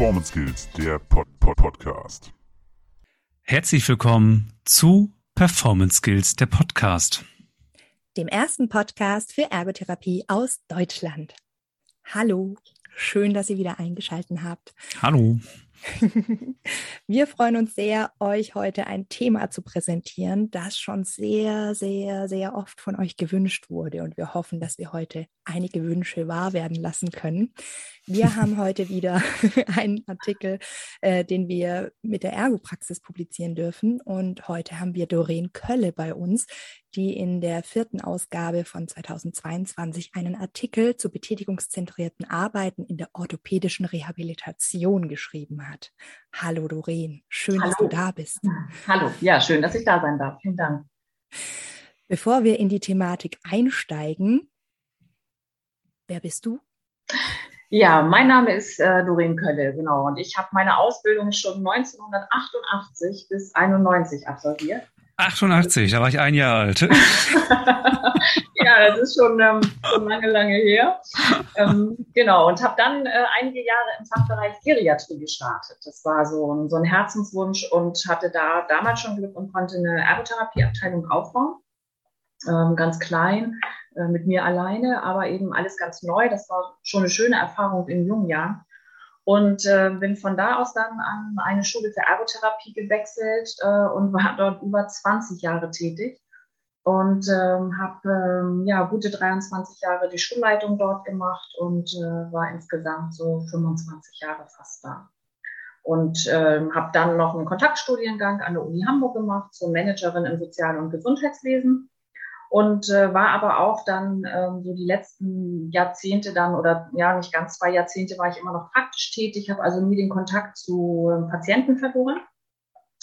Performance Skills, der Pod -Pod Podcast. Herzlich willkommen zu Performance Skills, der Podcast. Dem ersten Podcast für Ergotherapie aus Deutschland. Hallo, schön, dass ihr wieder eingeschaltet habt. Hallo. Wir freuen uns sehr, euch heute ein Thema zu präsentieren, das schon sehr, sehr, sehr oft von euch gewünscht wurde. Und wir hoffen, dass wir heute einige Wünsche wahr werden lassen können. Wir haben heute wieder einen Artikel, äh, den wir mit der Ergopraxis publizieren dürfen. Und heute haben wir Doreen Kölle bei uns, die in der vierten Ausgabe von 2022 einen Artikel zu betätigungszentrierten Arbeiten in der orthopädischen Rehabilitation geschrieben hat. Hallo Doreen, schön, Hallo. dass du da bist. Hallo, ja, schön, dass ich da sein darf. Vielen Dank. Bevor wir in die Thematik einsteigen, wer bist du? Ja, mein Name ist äh, Doreen Kölle, genau. Und ich habe meine Ausbildung schon 1988 bis 91 absolviert. 88, da war ich ein Jahr alt. ja, das ist schon, ähm, schon lange, lange her. Ähm, genau, und habe dann äh, einige Jahre im Fachbereich Geriatrie gestartet. Das war so ein, so ein Herzenswunsch und hatte da damals schon Glück und konnte eine Ergotherapieabteilung aufbauen. Ähm, ganz klein, äh, mit mir alleine, aber eben alles ganz neu. Das war schon eine schöne Erfahrung in jungen Jahren. Und äh, bin von da aus dann an eine Schule für Ergotherapie gewechselt äh, und war dort über 20 Jahre tätig und ähm, habe ähm, ja gute 23 Jahre die Schulleitung dort gemacht und äh, war insgesamt so 25 Jahre fast da. Und ähm, habe dann noch einen Kontaktstudiengang an der Uni Hamburg gemacht zur Managerin im Sozial- und Gesundheitswesen und äh, war aber auch dann ähm, so die letzten Jahrzehnte dann oder ja nicht ganz zwei Jahrzehnte war ich immer noch praktisch tätig, habe also nie den Kontakt zu äh, Patienten verloren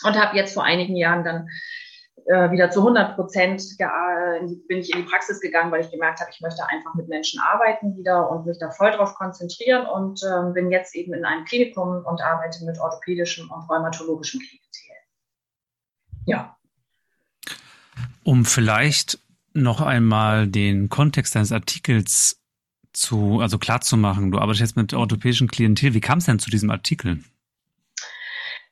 und habe jetzt vor einigen Jahren dann äh, wieder zu 100 Prozent äh, bin ich in die Praxis gegangen, weil ich gemerkt habe, ich möchte einfach mit Menschen arbeiten wieder und mich da voll drauf konzentrieren und äh, bin jetzt eben in einem Klinikum und arbeite mit orthopädischem und rheumatologischem Klientel. Ja. Um vielleicht noch einmal den Kontext deines Artikels zu, also klar zu machen. Du arbeitest jetzt mit orthopädischen Klientel. Wie kam es denn zu diesem Artikel?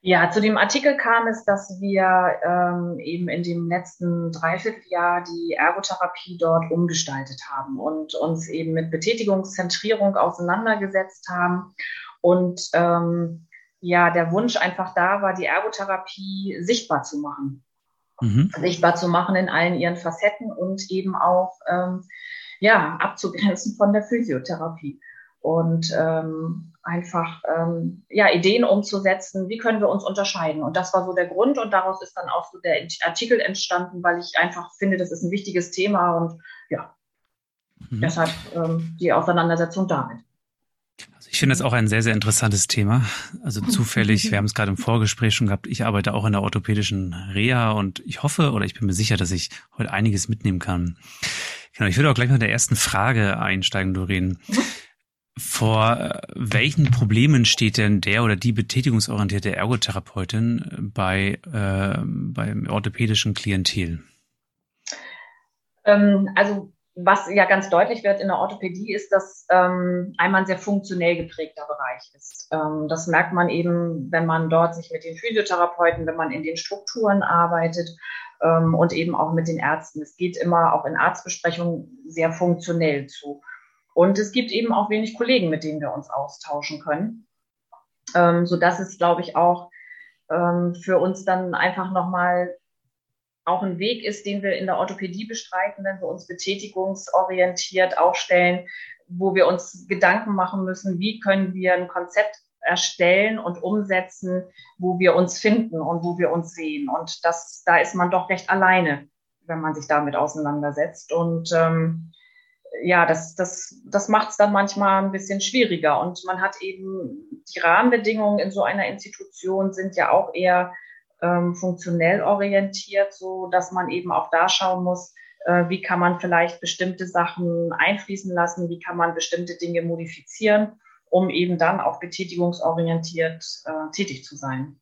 Ja, zu dem Artikel kam es, dass wir ähm, eben in dem letzten Dreivierteljahr die Ergotherapie dort umgestaltet haben und uns eben mit Betätigungszentrierung auseinandergesetzt haben und ähm, ja, der Wunsch einfach da war, die Ergotherapie sichtbar zu machen mhm. sichtbar zu machen in allen ihren Facetten und eben auch ähm, ja, abzugrenzen von der Physiotherapie. Und ähm, einfach ähm, ja, Ideen umzusetzen, wie können wir uns unterscheiden. Und das war so der Grund und daraus ist dann auch so der Artikel entstanden, weil ich einfach finde, das ist ein wichtiges Thema und ja, mhm. deshalb ähm, die Auseinandersetzung damit. Ich finde das auch ein sehr, sehr interessantes Thema. Also zufällig, wir haben es gerade im Vorgespräch schon gehabt, ich arbeite auch in der orthopädischen Reha und ich hoffe oder ich bin mir sicher, dass ich heute einiges mitnehmen kann. Genau, ich würde auch gleich mit der ersten Frage einsteigen, Doreen. Vor äh, welchen Problemen steht denn der oder die betätigungsorientierte Ergotherapeutin bei, äh, beim orthopädischen Klientel? Ähm, also was ja ganz deutlich wird in der Orthopädie ist, dass ähm, einmal ein sehr funktionell geprägter Bereich ist. Ähm, das merkt man eben, wenn man dort sich mit den Physiotherapeuten, wenn man in den Strukturen arbeitet ähm, und eben auch mit den Ärzten. Es geht immer auch in Arztbesprechungen sehr funktionell zu. Und es gibt eben auch wenig Kollegen, mit denen wir uns austauschen können, ähm, so dass es, glaube ich, auch ähm, für uns dann einfach nochmal auch ein Weg ist, den wir in der Orthopädie bestreiten, wenn wir uns betätigungsorientiert aufstellen, wo wir uns Gedanken machen müssen, wie können wir ein Konzept erstellen und umsetzen, wo wir uns finden und wo wir uns sehen. Und das, da ist man doch recht alleine, wenn man sich damit auseinandersetzt. Und ähm, ja, das, das, das macht es dann manchmal ein bisschen schwieriger. Und man hat eben die Rahmenbedingungen in so einer Institution sind ja auch eher ähm, funktionell orientiert, so dass man eben auch da schauen muss, äh, wie kann man vielleicht bestimmte Sachen einfließen lassen, wie kann man bestimmte Dinge modifizieren, um eben dann auch betätigungsorientiert äh, tätig zu sein.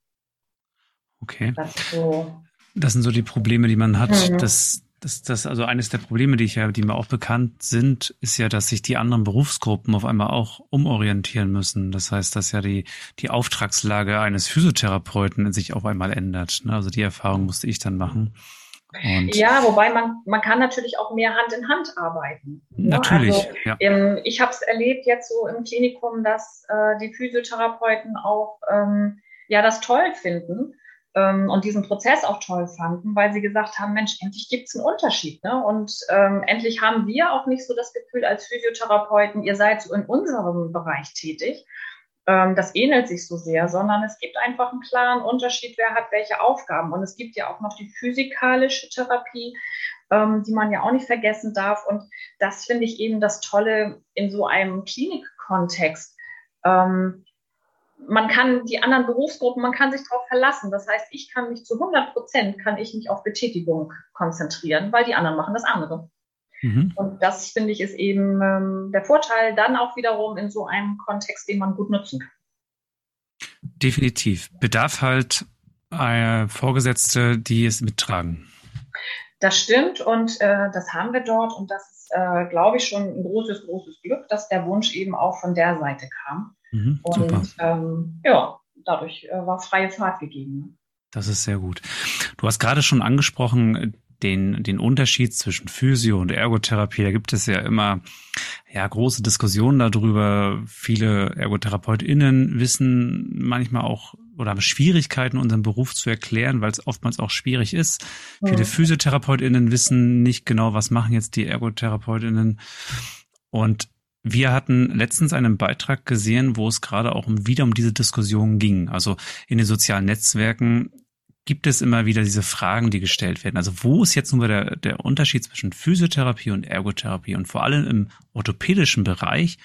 Okay. Das, so das, sind so die Probleme, die man hat, mhm. dass Das, das, also eines der Probleme, die ich ja, die mir auch bekannt sind, ist ja, dass sich die anderen Berufsgruppen auf einmal auch umorientieren müssen. Das heißt, dass ja die, die Auftragslage eines Physiotherapeuten sich auf einmal ändert. Ne? Also die Erfahrung musste ich dann machen. Und ja, wobei man, man kann natürlich auch mehr Hand in Hand arbeiten. Ne? Natürlich. Also, ja. im, ich habe es erlebt jetzt so im Klinikum, dass äh, die Physiotherapeuten auch ähm, ja das toll finden ähm, und diesen Prozess auch toll fanden, weil sie gesagt haben, Mensch, endlich gibt es einen Unterschied. Ne? Und ähm, endlich haben wir auch nicht so das Gefühl als Physiotherapeuten, ihr seid so in unserem Bereich tätig. Ähm, das ähnelt sich so sehr, sondern es gibt einfach einen klaren Unterschied, wer hat welche Aufgaben. Und es gibt ja auch noch die physikalische Therapie, ähm, die man ja auch nicht vergessen darf. Und das finde ich eben das Tolle in so einem Klinikkontext. Ähm, man kann die anderen Berufsgruppen, man kann sich darauf verlassen. Das heißt, ich kann mich zu 100 Prozent, kann ich mich auf Betätigung konzentrieren, weil die anderen machen das andere. Mhm. Und das finde ich ist eben ähm, der Vorteil dann auch wiederum in so einem Kontext, den man gut nutzen kann. Definitiv. Bedarf halt äh, Vorgesetzte, die es mittragen. Das stimmt und äh, das haben wir dort und das ist, äh, glaube ich, schon ein großes, großes Glück, dass der Wunsch eben auch von der Seite kam. Mhm, und ähm, ja, dadurch äh, war freie Fahrt gegeben. Das ist sehr gut. Du hast gerade schon angesprochen, den, den Unterschied zwischen Physio und Ergotherapie. Da gibt es ja immer ja, große Diskussionen darüber. Viele ErgotherapeutInnen wissen manchmal auch oder haben Schwierigkeiten, unseren Beruf zu erklären, weil es oftmals auch schwierig ist. Ja. Viele PhysiotherapeutInnen wissen nicht genau, was machen jetzt die ErgotherapeutInnen. Und wir hatten letztens einen Beitrag gesehen, wo es gerade auch wieder um diese Diskussion ging. Also in den sozialen Netzwerken gibt es immer wieder diese Fragen, die gestellt werden. Also wo ist jetzt nun der, der Unterschied zwischen Physiotherapie und Ergotherapie? Und vor allem im orthopädischen Bereich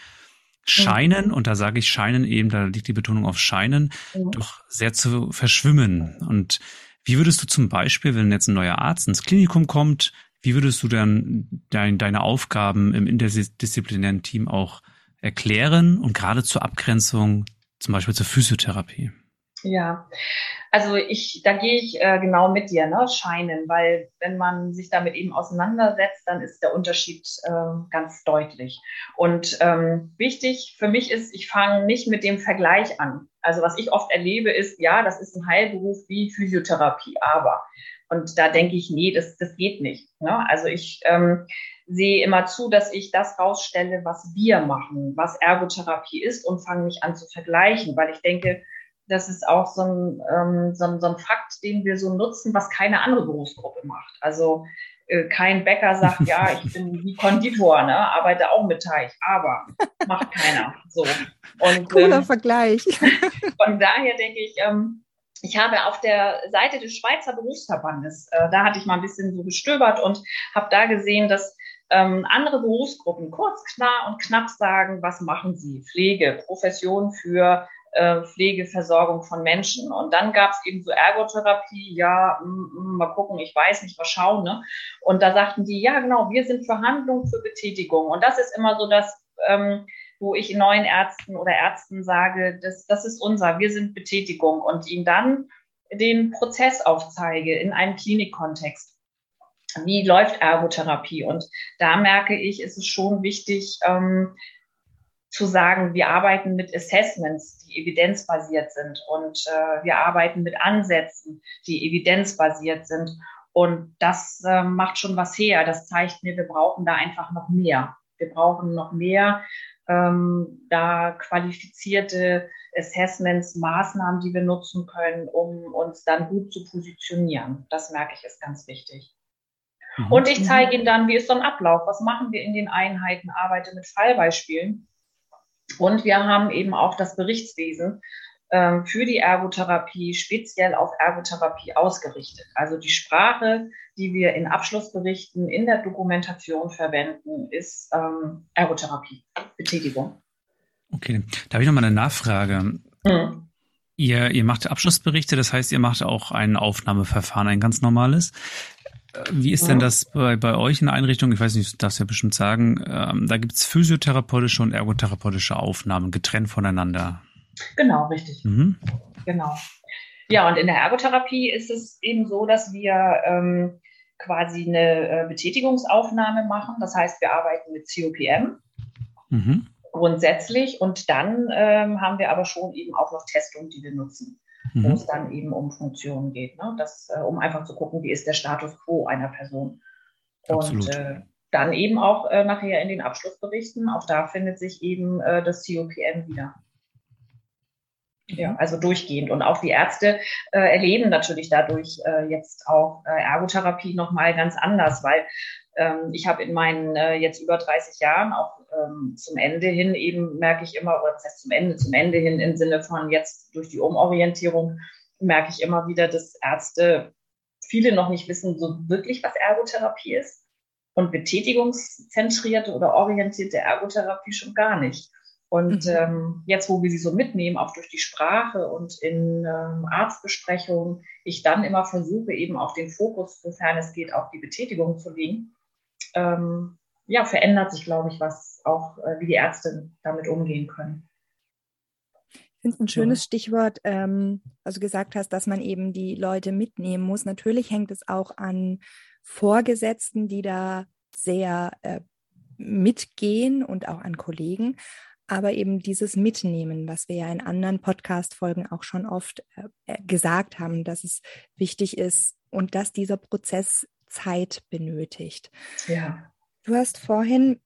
scheinen, mhm. und da sage ich scheinen eben, da liegt die Betonung auf scheinen, mhm. doch sehr zu verschwimmen. Und wie würdest du zum Beispiel, wenn jetzt ein neuer Arzt ins Klinikum kommt, wie würdest du dann dein, deine Aufgaben im interdisziplinären Team auch erklären und gerade zur Abgrenzung zum Beispiel zur Physiotherapie? Ja, also ich, da gehe ich äh, genau mit dir, ne, scheinen, weil wenn man sich damit eben auseinandersetzt, dann ist der Unterschied äh, ganz deutlich. Und ähm, wichtig für mich ist, ich fange nicht mit dem Vergleich an. Also was ich oft erlebe ist, ja, das ist ein Heilberuf wie Physiotherapie, aber und da denke ich, nee, das, das geht nicht. Ne? Also ich ähm, sehe immer zu, dass ich das rausstelle, was wir machen, was Ergotherapie ist und fange mich an zu vergleichen, weil ich denke, das ist auch so ein, ähm, so, ein, so ein Fakt, den wir so nutzen, was keine andere Berufsgruppe macht. Also äh, kein Bäcker sagt, ja, ich bin wie Konditor, ne, arbeite auch mit Teig, aber macht keiner. So. Und, Cooler ähm, Vergleich. Von daher denke ich, ähm, ich habe auf der Seite des Schweizer Berufsverbandes, äh, da hatte ich mal ein bisschen so gestöbert und habe da gesehen, dass ähm, andere Berufsgruppen kurz, klar und knapp sagen, was machen sie? Pflege, Profession für äh, Pflegeversorgung von Menschen. Und dann gab es eben so Ergotherapie, ja, m, mm, mm, mal gucken, ich weiß nicht, mal schauen. Ne? Und da sagten die, ja, genau, wir sind für Handlung, für Betätigung. Und das ist immer so das, ähm, wo ich neuen Ärzten oder Ärzten sage, das, das ist unser, wir sind Betätigung und ihnen dann den Prozess aufzeige in einem Klinikkontext. Wie läuft Ergotherapie? Und da merke ich, ist es schon wichtig, ähm, zu sagen, wir arbeiten mit Assessments, die evidenzbasiert sind und äh, wir arbeiten mit Ansätzen, die evidenzbasiert sind. Und das äh, macht schon was her. Das zeigt mir, wir brauchen da einfach noch mehr. Wir brauchen noch mehr ähm, da qualifizierte Assessments, Maßnahmen, die wir nutzen können, um uns dann gut zu positionieren. Das merke ich ist ganz wichtig. Mhm. Und ich zeige Ihnen dann, wie ist so ein Ablauf? Was machen wir in den Einheiten? Arbeite mit Fallbeispielen. Und wir haben eben auch das Berichtswesen ähm, für die Ergotherapie speziell auf Ergotherapie ausgerichtet. Also die Sprache, die wir in Abschlussberichten in der Dokumentation verwenden, ist ähm, Ergotherapie, Betätigung. Okay, da habe ich nochmal eine Nachfrage. Hm. Ihr, ihr macht Abschlussberichte, das heißt, ihr macht auch ein Aufnahmeverfahren, ein ganz normales. Äh, wie ist denn das bei, bei euch in der Einrichtung? Ich weiß nicht, du darfst ja bestimmt sagen, ähm, da gibt es physiotherapeutische und ergotherapeutische Aufnahmen getrennt voneinander. Genau, richtig. Mhm. Genau. Ja, und in der Ergotherapie ist es eben so, dass wir ähm, quasi eine äh, Betätigungsaufnahme machen. Das heißt, wir arbeiten mit COPM. Mhm. Grundsätzlich und dann ähm, haben wir aber schon eben auch noch Testungen, die wir nutzen mhm. wo es dann eben um Funktionen geht. Ne? Das, äh, um einfach zu gucken, wie ist der Status quo einer Person. Und äh, dann eben auch äh, nachher in den Abschlussberichten, auch da findet sich eben äh, das COPM wieder. Ja, mhm. also durchgehend. Und auch die Ärzte äh, erleben natürlich dadurch äh, jetzt auch äh, Ergotherapie nochmal ganz anders, weil ähm, ich habe in meinen äh, jetzt über 30 Jahren auch ähm, zum Ende hin eben merke ich immer, oder das heißt zum Ende, zum Ende hin im Sinne von jetzt durch die Umorientierung merke ich immer wieder, dass Ärzte viele noch nicht wissen so wirklich, was Ergotherapie ist und betätigungszentrierte oder orientierte Ergotherapie schon gar nicht. Und mhm. ähm, jetzt, wo wir sie so mitnehmen, auch durch die Sprache und in ähm, Arztbesprechungen, ich dann immer versuche, eben auch den Fokus, sofern es geht, auf die Betätigung zu legen, ähm, ja, verändert sich, glaube ich, was auch, äh, wie die Ärzte damit umgehen können. Ich finde es ein schönes ja. Stichwort, ähm, also gesagt hast, dass man eben die Leute mitnehmen muss. Natürlich hängt es auch an Vorgesetzten, die da sehr äh, mitgehen und auch an Kollegen. Aber eben dieses Mitnehmen, was wir ja in anderen Podcast-Folgen auch schon oft äh, äh gesagt haben, dass es wichtig ist und dass dieser Prozess Zeit benötigt. Ja. Du hast vorhin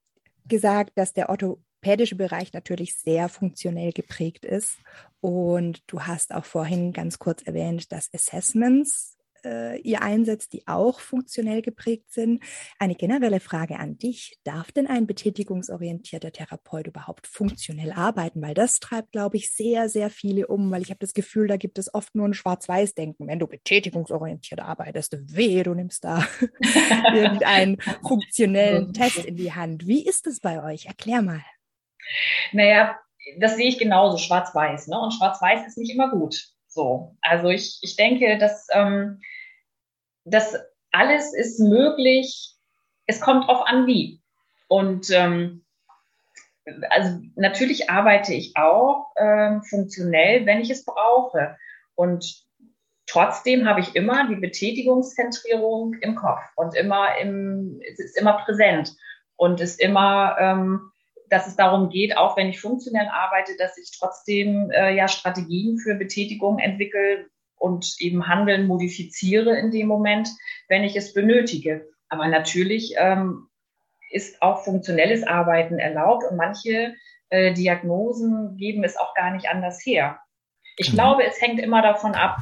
gesagt, dass der orthopädische Bereich natürlich sehr funktionell geprägt ist. Und du hast auch vorhin ganz kurz erwähnt, dass Assessments äh, ihr einsetzt, die auch funktionell geprägt sind. Eine generelle Frage an dich. Darf denn ein betätigungsorientierter Therapeut überhaupt funktionell arbeiten? Weil das treibt, glaube ich, sehr, sehr viele um, weil ich habe das Gefühl, da gibt es oft nur ein Schwarz-Weiß-Denken. Wenn du betätigungsorientiert arbeitest, wehe, du nimmst da irgendeinen funktionellen Test in die Hand. Wie ist es bei euch? Erklär mal. Naja, das sehe ich genauso, schwarz-weiß. Ne? Und schwarz-weiß ist nicht immer gut. So, also ich, ich denke, dass ähm, das alles ist möglich. Es kommt drauf an, wie. Und ähm, also natürlich arbeite ich auch ähm, funktionell, wenn ich es brauche. Und trotzdem habe ich immer die Betätigungszentrierung im Kopf und immer im, es ist immer präsent und ist immer ähm, dass es darum geht, auch wenn ich funktionell arbeite, dass ich trotzdem äh, ja Strategien für Betätigung entwickle und eben Handeln modifiziere in dem Moment, wenn ich es benötige. Aber natürlich ähm, ist auch funktionelles Arbeiten erlaubt und manche äh, Diagnosen geben es auch gar nicht anders her. Ich mhm. glaube, es hängt immer davon ab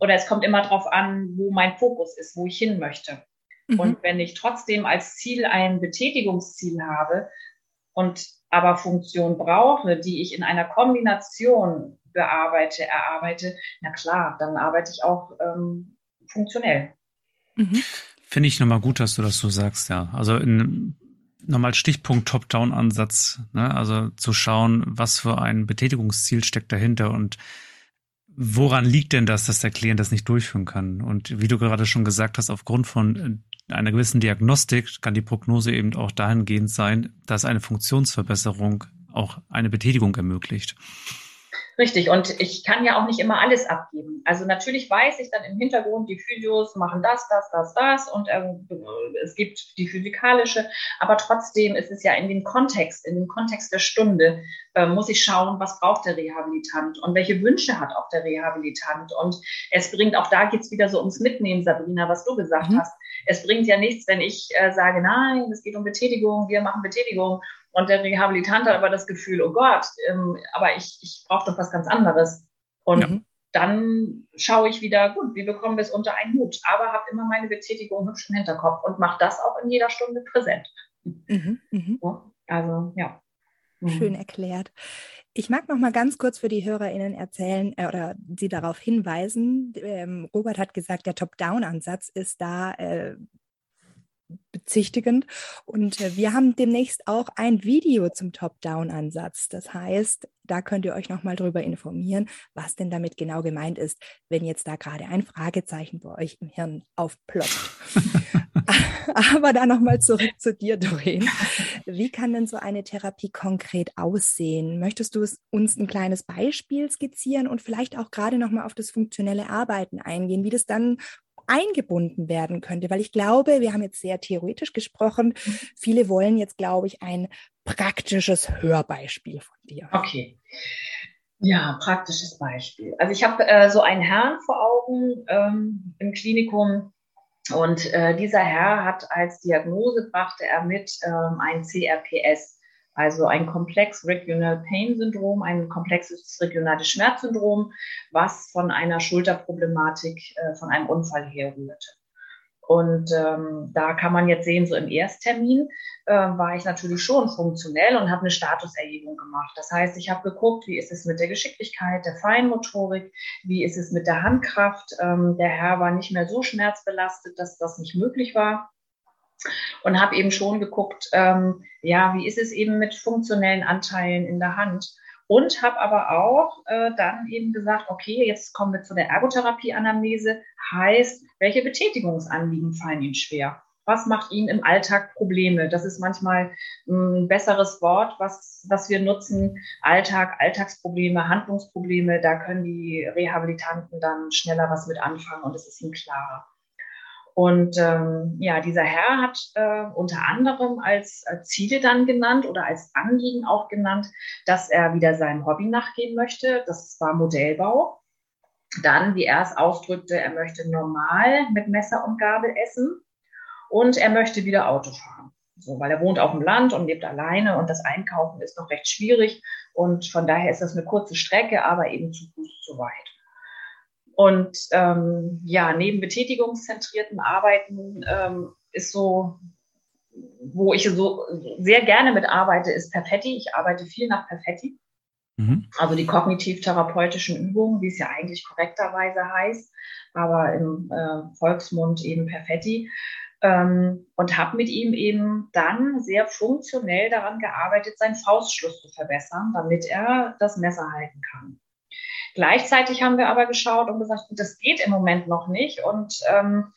oder es kommt immer darauf an, wo mein Fokus ist, wo ich hin möchte. Mhm. Und wenn ich trotzdem als Ziel ein Betätigungsziel habe, und aber Funktion brauche, die ich in einer Kombination bearbeite, erarbeite, na klar, dann arbeite ich auch ähm, funktionell. Mhm. Finde ich nochmal gut, dass du das so sagst, ja. Also in, nochmal Stichpunkt Top-Down-Ansatz, ne? also zu schauen, was für ein Betätigungsziel steckt dahinter und woran liegt denn das, dass der Klient das nicht durchführen kann? Und wie du gerade schon gesagt hast, aufgrund von einer gewissen Diagnostik kann die Prognose eben auch dahingehend sein, dass eine Funktionsverbesserung auch eine Betätigung ermöglicht. Richtig, und ich kann ja auch nicht immer alles abgeben. Also natürlich weiß ich dann im Hintergrund, die Physios machen das, das, das, das und ähm, es gibt die physikalische, aber trotzdem ist es ja in dem Kontext, in dem Kontext der Stunde, äh, muss ich schauen, was braucht der Rehabilitant und welche Wünsche hat auch der Rehabilitant. Und es bringt, auch da geht's wieder so ums Mitnehmen, Sabrina, was du gesagt mhm. hast. Es bringt ja nichts, wenn ich äh, sage, nein, es geht um Betätigung, wir machen Betätigung und der Rehabilitant hat aber das Gefühl, oh Gott, ähm, aber ich, ich brauche doch was ganz anderes. Und ja. dann schaue ich wieder, gut, wie bekommen wir es unter einen Hut? Aber habe immer meine Betätigung hübsch im Hinterkopf und mache das auch in jeder Stunde präsent. Mhm, mh. Also, ja. Mhm. Schön erklärt. Ich mag noch mal ganz kurz für die HörerInnen erzählen äh, oder sie darauf hinweisen. Ähm, Robert hat gesagt, der Top-Down-Ansatz ist da äh, bezichtigend. Und äh, wir haben demnächst auch ein Video zum Top-Down-Ansatz. Das heißt, da könnt ihr euch nochmal drüber informieren, was denn damit genau gemeint ist, wenn jetzt da gerade ein Fragezeichen bei euch im Hirn aufploppt. Aber dann nochmal zurück zu dir, Doreen. Wie kann denn so eine Therapie konkret aussehen? Möchtest du uns ein kleines Beispiel skizzieren und vielleicht auch gerade nochmal auf das funktionelle Arbeiten eingehen, wie das dann eingebunden werden könnte? Weil ich glaube, wir haben jetzt sehr theoretisch gesprochen. Viele wollen jetzt, glaube ich, ein praktisches Hörbeispiel von dir. Okay. Ja, praktisches Beispiel. Also ich habe äh, so einen Herrn vor Augen ähm, im Klinikum und äh, dieser Herr hat als Diagnose brachte er mit ähm, ein CRPS, also ein Komplex Regional Pain Syndrom, ein komplexes regionales Schmerzsyndrom, was von einer Schulterproblematik äh, von einem Unfall herrührte. Und ähm, da kann man jetzt sehen, so im Ersttermin äh, war ich natürlich schon funktionell und habe eine Statuserhebung gemacht. Das heißt, ich habe geguckt, wie ist es mit der Geschicklichkeit, der Feinmotorik, wie ist es mit der Handkraft. Ähm, der Herr war nicht mehr so schmerzbelastet, dass das nicht möglich war. Und habe eben schon geguckt, ähm, ja, wie ist es eben mit funktionellen Anteilen in der Hand und habe aber auch äh, dann eben gesagt, okay, jetzt kommen wir zu der Ergotherapie-Anamnese, heißt, welche Betätigungsanliegen fallen Ihnen schwer? Was macht Ihnen im Alltag Probleme? Das ist manchmal ein besseres Wort, was, was wir nutzen. Alltag, Alltagsprobleme, Handlungsprobleme, da können die Rehabilitanten dann schneller was mit anfangen und es ist ihnen klarer. Und ähm, ja, dieser Herr hat äh, unter anderem als äh, Ziele dann genannt oder als Anliegen auch genannt, dass er wieder seinem Hobby nachgehen möchte. Das war Modellbau. Dann, wie er es ausdrückte, er möchte normal mit Messer und Gabel essen und er möchte wieder Auto fahren. So, weil er wohnt auf dem Land und lebt alleine und das Einkaufen ist noch recht schwierig und von daher ist das eine kurze Strecke, aber eben zu Fuß zu weit. Und ähm, ja, neben betätigungszentrierten Arbeiten ähm, ist so, wo ich so sehr gerne mitarbeite, ist Perfetti. Ich arbeite viel nach Perfetti. Mhm. Also die kognitiv-therapeutischen Übungen, wie es ja eigentlich korrekterweise heißt, aber im äh, Volksmund eben Perfetti. Ähm, und habe mit ihm eben dann sehr funktionell daran gearbeitet, seinen Faustschluss zu verbessern, damit er das Messer halten kann. Gleichzeitig haben wir aber geschaut und gesagt, das geht im Moment noch nicht. Und ähm,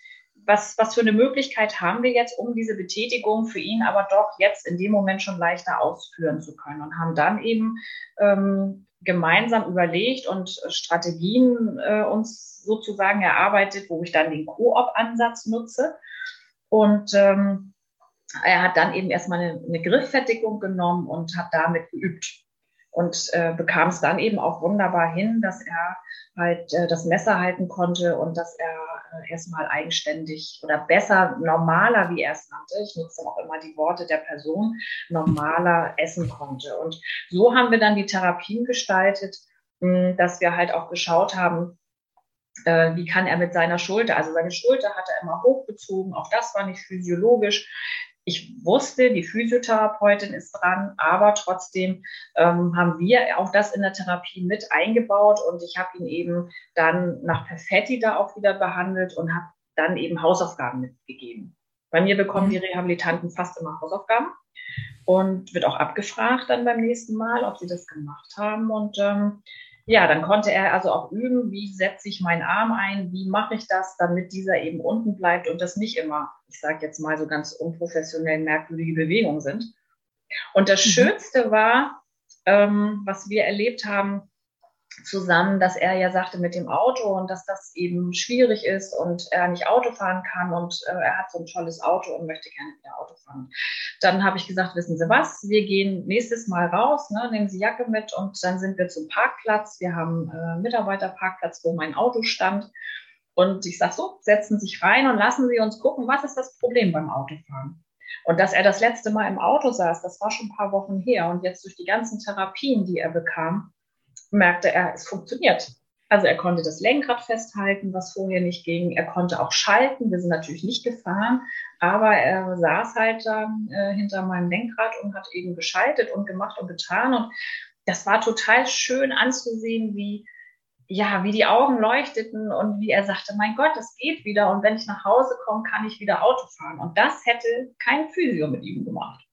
was, was für eine Möglichkeit haben wir jetzt, um diese Betätigung für ihn aber doch jetzt in dem Moment schon leichter ausführen zu können? Und haben dann eben ähm, gemeinsam überlegt und Strategien äh, uns sozusagen erarbeitet, wo ich dann den Koop-Ansatz nutze. Und ähm, er hat dann eben erstmal eine, eine Grifffertigung genommen und hat damit geübt und äh, bekam es dann eben auch wunderbar hin, dass er halt äh, das Messer halten konnte und dass er äh, erstmal eigenständig oder besser, normaler, wie er es nannte, ich nutze auch immer die Worte der Person, normaler essen konnte. Und so haben wir dann die Therapien gestaltet, mh, hm, dass wir halt auch geschaut haben, äh, wie kann er mit seiner Schulter, also seine Schulter hat er immer hochgezogen, auch das war nicht physiologisch ich wusste, die Physiotherapeutin ist dran, aber trotzdem ähm, haben wir auch das in der Therapie mit eingebaut und ich habe ihn eben dann nach Perfetti da auch wieder behandelt und habe dann eben Hausaufgaben mitgegeben. Bei mir bekommen die mhm. Rehabilitanten fast immer Hausaufgaben und wird auch abgefragt dann beim nächsten Mal, ob sie das gemacht haben und ähm, ja, dann konnte er also auch üben, wie setze ich meinen Arm ein, wie mache ich das, damit dieser eben unten bleibt und das nicht immer, ich sage jetzt mal so ganz unprofessionell merkwürdige Bewegungen sind. Und das mhm. Schönste war, ähm, was wir erlebt haben, zusammen, dass er ja sagte mit dem Auto und dass das eben schwierig ist und er nicht Auto fahren kann und äh, er hat so ein tolles Auto und möchte gerne wieder Auto fahren. Dann habe ich gesagt, wissen Sie was, wir gehen nächstes Mal raus, ne, nehmen Sie Jacke mit und dann sind wir zum Parkplatz. Wir haben äh, Mitarbeiterparkplatz, wo mein Auto stand. Und ich sage so, setzen Sie sich rein und lassen Sie uns gucken, was ist das Problem beim Autofahren. Und dass er das letzte Mal im Auto saß, das war schon ein paar Wochen her. Und jetzt durch die ganzen Therapien, die er bekam, merkte er, es funktioniert. Also er konnte das Lenkrad festhalten, was vorher nicht ging. Er konnte auch schalten. Wir sind natürlich nicht gefahren, aber er saß halt dann äh, hinter meinem Lenkrad und hat eben geschaltet und gemacht und getan. Und das war total schön anzusehen, wie ja, wie die Augen leuchteten und wie er sagte, mein Gott, es geht wieder und wenn ich nach Hause komme, kann ich wieder Auto fahren. Und das hätte kein Physio mit ihm gemacht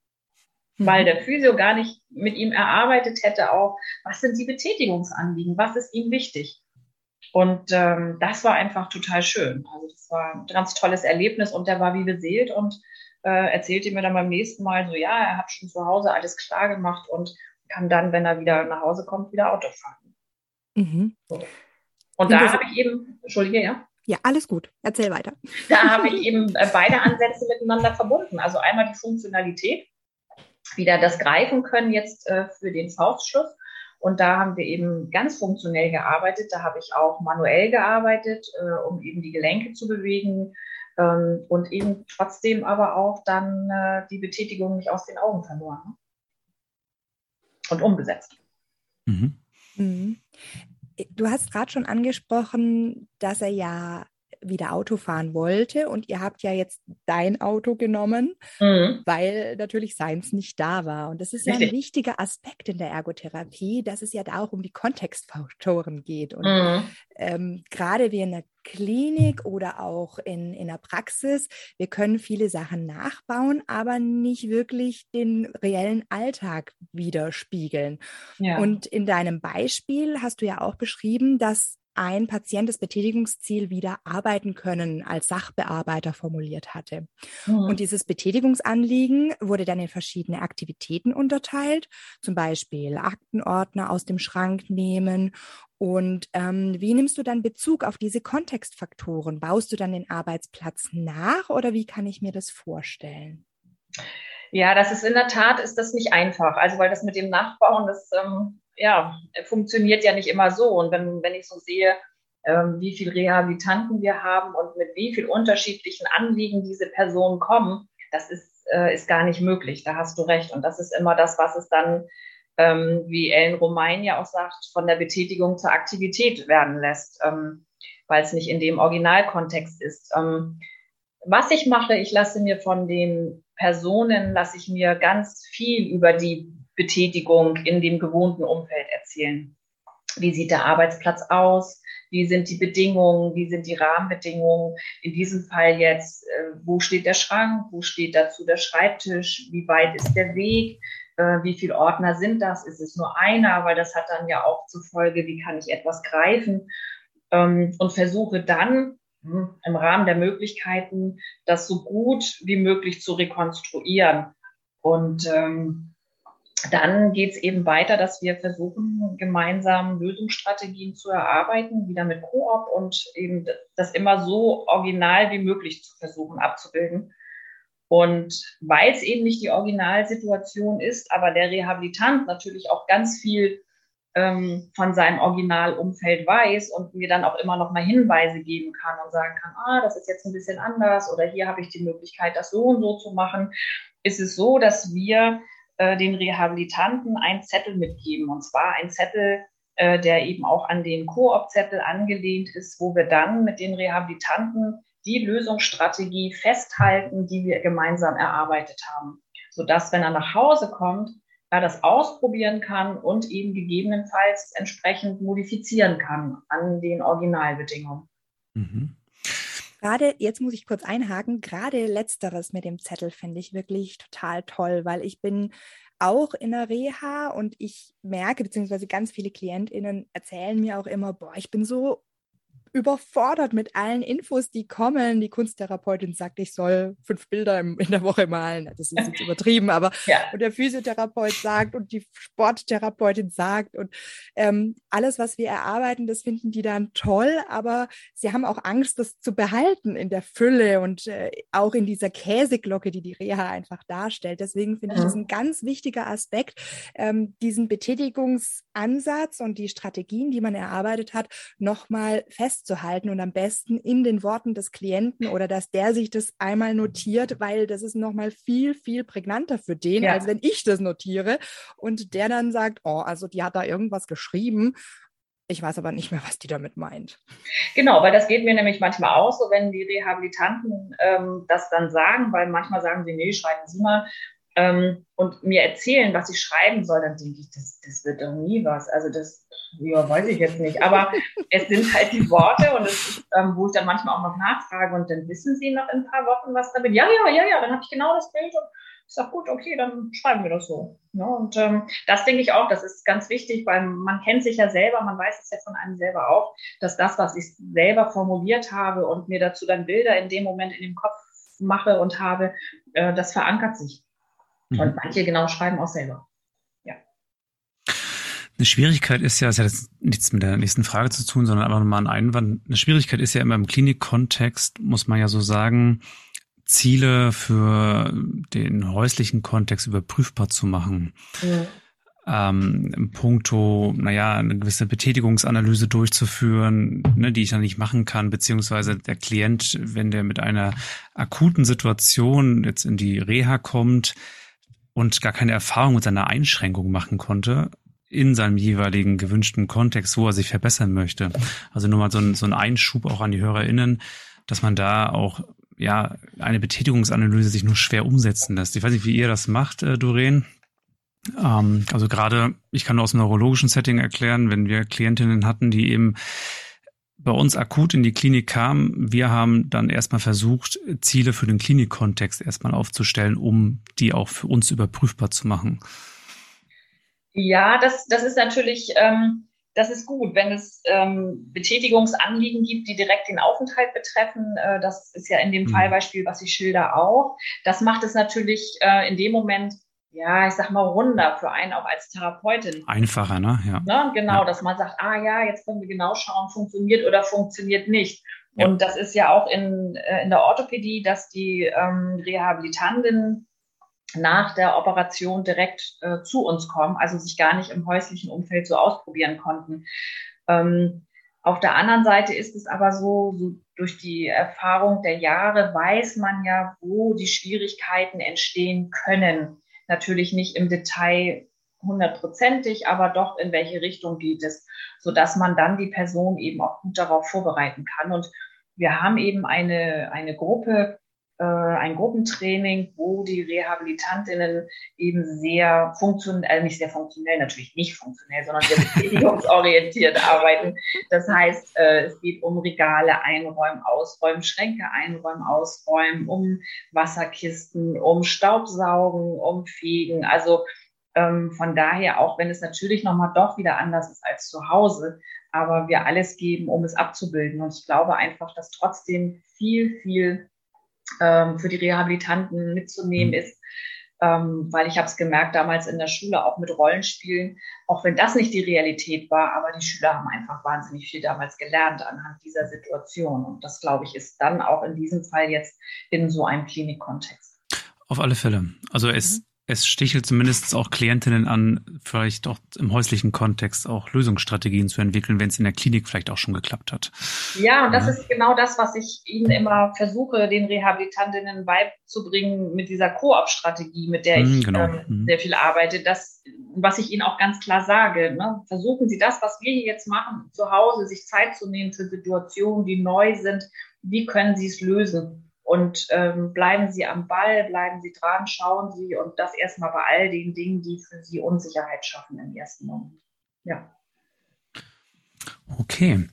weil mhm. der Physio gar nicht mit ihm erarbeitet hätte, auch was sind die Betätigungsanliegen, was ist ihm wichtig. Und ähm, das war einfach total schön. Also das war ein ganz tolles Erlebnis und der war wie beseelt und äh, erzählte mir dann beim nächsten Mal so, ja, er hat schon zu Hause alles klar gemacht und kann dann, wenn er wieder nach Hause kommt, wieder Auto fahren. Mhm. So. Und da habe ich eben, Entschuldige, ja. Ja, alles gut. Erzähl weiter. Da habe ich eben äh, beide Ansätze miteinander verbunden. Also einmal die Funktionalität, wieder das Greifen können jetzt äh, für den Faustschluss. Und da haben wir eben ganz funktionell gearbeitet. Da habe ich auch manuell gearbeitet, äh, um eben die Gelenke zu bewegen ähm, und eben trotzdem aber auch dann äh, die Betätigung nicht aus den Augen verloren und umgesetzt. Mhm. Mhm. Du hast gerade schon angesprochen, dass er ja wieder Auto fahren wollte und ihr habt ja jetzt dein Auto genommen, mhm. weil natürlich seins nicht da war. Und das ist Richtig. ja ein wichtiger Aspekt in der Ergotherapie, dass es ja da auch um die Kontextfaktoren geht. Und mhm. ähm, gerade wie in der Klinik oder auch in, in der Praxis, wir können viele Sachen nachbauen, aber nicht wirklich den reellen Alltag widerspiegeln. Ja. Und in deinem Beispiel hast du ja auch beschrieben, dass ein Patient das Betätigungsziel wieder arbeiten können als Sachbearbeiter formuliert hatte. Mhm. Und dieses Betätigungsanliegen wurde dann in verschiedene Aktivitäten unterteilt, zum Beispiel Aktenordner aus dem Schrank nehmen. Und ähm, wie nimmst du dann Bezug auf diese Kontextfaktoren? Baust du dann den Arbeitsplatz nach oder wie kann ich mir das vorstellen? Ja, das ist in der Tat ist das nicht einfach. Also weil das mit dem Nachbauen, das ähm, ja, funktioniert ja nicht immer so. Und wenn, wenn ich so sehe, ähm, wie viele Rehabilitanten wir haben und mit wie viel unterschiedlichen Anliegen diese Personen kommen, das ist, äh, ist gar nicht möglich. Da hast du recht. Und das ist immer das, was es dann, ähm, wie Ellen Romain ja auch sagt, von der Betätigung zur Aktivität werden lässt, ähm, weil es nicht in dem Originalkontext ist. Ähm, was ich mache, ich lasse mir von den Personen, lasse ich mir ganz viel über die Betätigung in dem gewohnten Umfeld erzählen. Wie sieht der Arbeitsplatz aus? Wie sind die Bedingungen? Wie sind die Rahmenbedingungen? In diesem Fall jetzt, äh, wo steht der Schrank? Wo steht dazu der Schreibtisch? Wie weit ist der Weg? Äh, wie viele Ordner sind das? Ist es nur einer? Weil das hat dann ja auch zur Folge, wie kann ich etwas greifen? Ähm, und versuche dann hm, im Rahmen der Möglichkeiten, das so gut wie möglich zu rekonstruieren. Und ähm, dann geht es eben weiter, dass wir versuchen, gemeinsam Lösungsstrategien zu erarbeiten, wieder mit Koop und eben das immer so original wie möglich zu versuchen abzubilden. Und weil es eben nicht die Originalsituation ist, aber der Rehabilitant natürlich auch ganz viel ähm, von seinem Originalumfeld weiß und mir dann auch immer noch mal Hinweise geben kann und sagen kann, ah, das ist jetzt ein bisschen anders oder hier habe ich die Möglichkeit, das so und so zu machen, ist es so, dass wir äh, den Rehabilitanten einen Zettel mitgeben. Und zwar ein Zettel, äh, der eben auch an den Koop-Zettel angelehnt ist, wo wir dann mit den Rehabilitanten die Lösungsstrategie festhalten, die wir gemeinsam erarbeitet haben. Sodass, wenn er nach Hause kommt, er das ausprobieren kann und eben gegebenenfalls entsprechend modifizieren kann an den Originalbedingungen. Mhm. Gerade, jetzt muss ich kurz einhaken, gerade letzteres mit dem Zettel finde ich wirklich total toll, weil ich bin auch in der Reha und ich merke, beziehungsweise ganz viele KlientInnen erzählen mir auch immer, boah, ich bin so überfordert mit allen Infos, die kommen. Die Kunsttherapeutin sagt, ich soll fünf Bilder in der Woche malen. Das ist jetzt übertrieben, aber ja. und der Physiotherapeut sagt und die Sporttherapeutin sagt und ähm, alles, was wir erarbeiten, das finden die dann toll, aber sie haben auch Angst, das zu behalten in der Fülle und äh, auch in dieser Käseglocke, die die Reha einfach darstellt. Deswegen finde ich das ein ganz wichtiger Aspekt, ähm, diesen Betätigungsansatz und die Strategien, die man erarbeitet hat, nochmal fest festzuhalten und am besten in den Worten des Klienten oder dass der sich das einmal notiert, weil das ist nochmal viel, viel prägnanter für den, ja. als wenn ich das notiere und der dann sagt, oh, also die hat da irgendwas geschrieben. Ich weiß aber nicht mehr, was die damit meint. Genau, weil das geht mir nämlich manchmal aus, so wenn die Rehabilitanten ähm, das dann sagen, weil manchmal sagen sie, nee, schreiben Sie mal ähm, und mir erzählen, was ich schreiben soll, dann denke ich, das, das wird doch nie was. Also das, ja, weiß ich jetzt nicht. Aber es sind halt die Worte und es ist, ähm, wo ich dann manchmal auch noch nachfrage und dann wissen sie noch in ein paar Wochen was damit. Ja, ja, ja, ja, dann habe ich genau das Bild und ich sage, gut, okay, dann schreiben wir das so. Ja, und ähm, das denke ich auch, das ist ganz wichtig, weil man kennt sich ja selber, man weiß es ja von einem selber auch, dass das, was ich selber formuliert habe und mir dazu dann Bilder in dem Moment in dem Kopf mache und habe, äh, das verankert sich. Mhm. Und manche genau schreiben auch selber. Eine Schwierigkeit ist ja, es hat jetzt nichts mit der nächsten Frage zu tun, sondern einfach nochmal ein Einwand. Eine Schwierigkeit ist ja immer im Klinikkontext, muss man ja so sagen, Ziele für den häuslichen Kontext überprüfbar zu machen. Ja. Ähm, im Punkto, naja, eine gewisse Betätigungsanalyse durchzuführen, ne, die ich dann nicht machen kann, beziehungsweise der Klient, wenn der mit einer akuten Situation jetzt in die Reha kommt und gar keine Erfahrung mit seiner Einschränkung machen konnte, in seinem jeweiligen gewünschten Kontext, wo er sich verbessern möchte. Also nur mal so ein, so ein Einschub auch an die HörerInnen, dass man da auch ja eine Betätigungsanalyse sich nur schwer umsetzen lässt. Ich weiß nicht, wie ihr das macht, äh, Doreen. Ähm, also gerade, ich kann nur aus dem neurologischen Setting erklären, wenn wir Klientinnen hatten, die eben bei uns akut in die Klinik kamen, wir haben dann erstmal versucht, Ziele für den Klinikkontext erstmal aufzustellen, um die auch für uns überprüfbar zu machen. Ja, das, das ist natürlich, ähm, das ist gut, wenn es ähm, Betätigungsanliegen gibt, die direkt den Aufenthalt betreffen. Äh, das ist ja in dem mhm. Fallbeispiel, was ich schilder, auch. Das macht es natürlich äh, in dem Moment, ja, ich sag mal, runder für einen auch als Therapeutin. Einfacher, ne? Ja. Ne? Genau, ja. dass man sagt, ah ja, jetzt können wir genau schauen, funktioniert oder funktioniert nicht. Ja. Und das ist ja auch in, äh, in der Orthopädie, dass die ähm, Rehabilitantinnen nach der Operation direkt äh, zu uns kommen, also sich gar nicht im häuslichen Umfeld so ausprobieren konnten. Ähm, auf der anderen Seite ist es aber so, so, durch die Erfahrung der Jahre weiß man ja, wo die Schwierigkeiten entstehen können. Natürlich nicht im Detail hundertprozentig, aber doch in welche Richtung geht es, so dass man dann die Person eben auch gut darauf vorbereiten kann. Und wir haben eben eine, eine Gruppe ein Gruppentraining, wo die Rehabilitantinnen eben sehr funktionell, äh, nicht sehr funktionell, natürlich nicht funktionell, sondern sehr betätigungsorientiert arbeiten. Das heißt, äh, es geht um Regale einräumen, ausräumen, Schränke einräumen, ausräumen, um Wasserkisten, um Staubsaugen, um Fegen. Also ähm, von daher, auch wenn es natürlich nochmal doch wieder anders ist als zu Hause, aber wir alles geben, um es abzubilden. Und ich glaube einfach, dass trotzdem viel, viel ähm, für die Rehabilitanten mitzunehmen mhm. ist. Ähm, weil ich habe es gemerkt damals in der Schule auch mit Rollenspielen, auch wenn das nicht die Realität war, aber die Schüler haben einfach wahnsinnig viel damals gelernt anhand dieser Situation. Und das, glaube ich, ist dann auch in diesem Fall jetzt in so einem Klinikkontext. Auf alle Fälle. Also es, mhm es stichelt zumindest auch Klientinnen an, vielleicht auch im häuslichen Kontext auch Lösungsstrategien zu entwickeln, wenn es in der Klinik vielleicht auch schon geklappt hat. Ja, und das ja. ist genau das, was ich Ihnen immer versuche, den Rehabilitantinnen beizubringen mit dieser Koop-Strategie, mit der ich genau. ähm, mhm. sehr viel arbeite. Das, was ich Ihnen auch ganz klar sage, ne? versuchen Sie das, was wir hier jetzt machen, zu Hause, sich Zeit zu nehmen für Situationen, die neu sind. Wie können Sie es lösen? Und ähm, bleiben Sie am Ball, bleiben Sie dran, schauen Sie und das erstmal bei all den Dingen, die für Sie Unsicherheit schaffen im ersten Moment. Ja. Okay.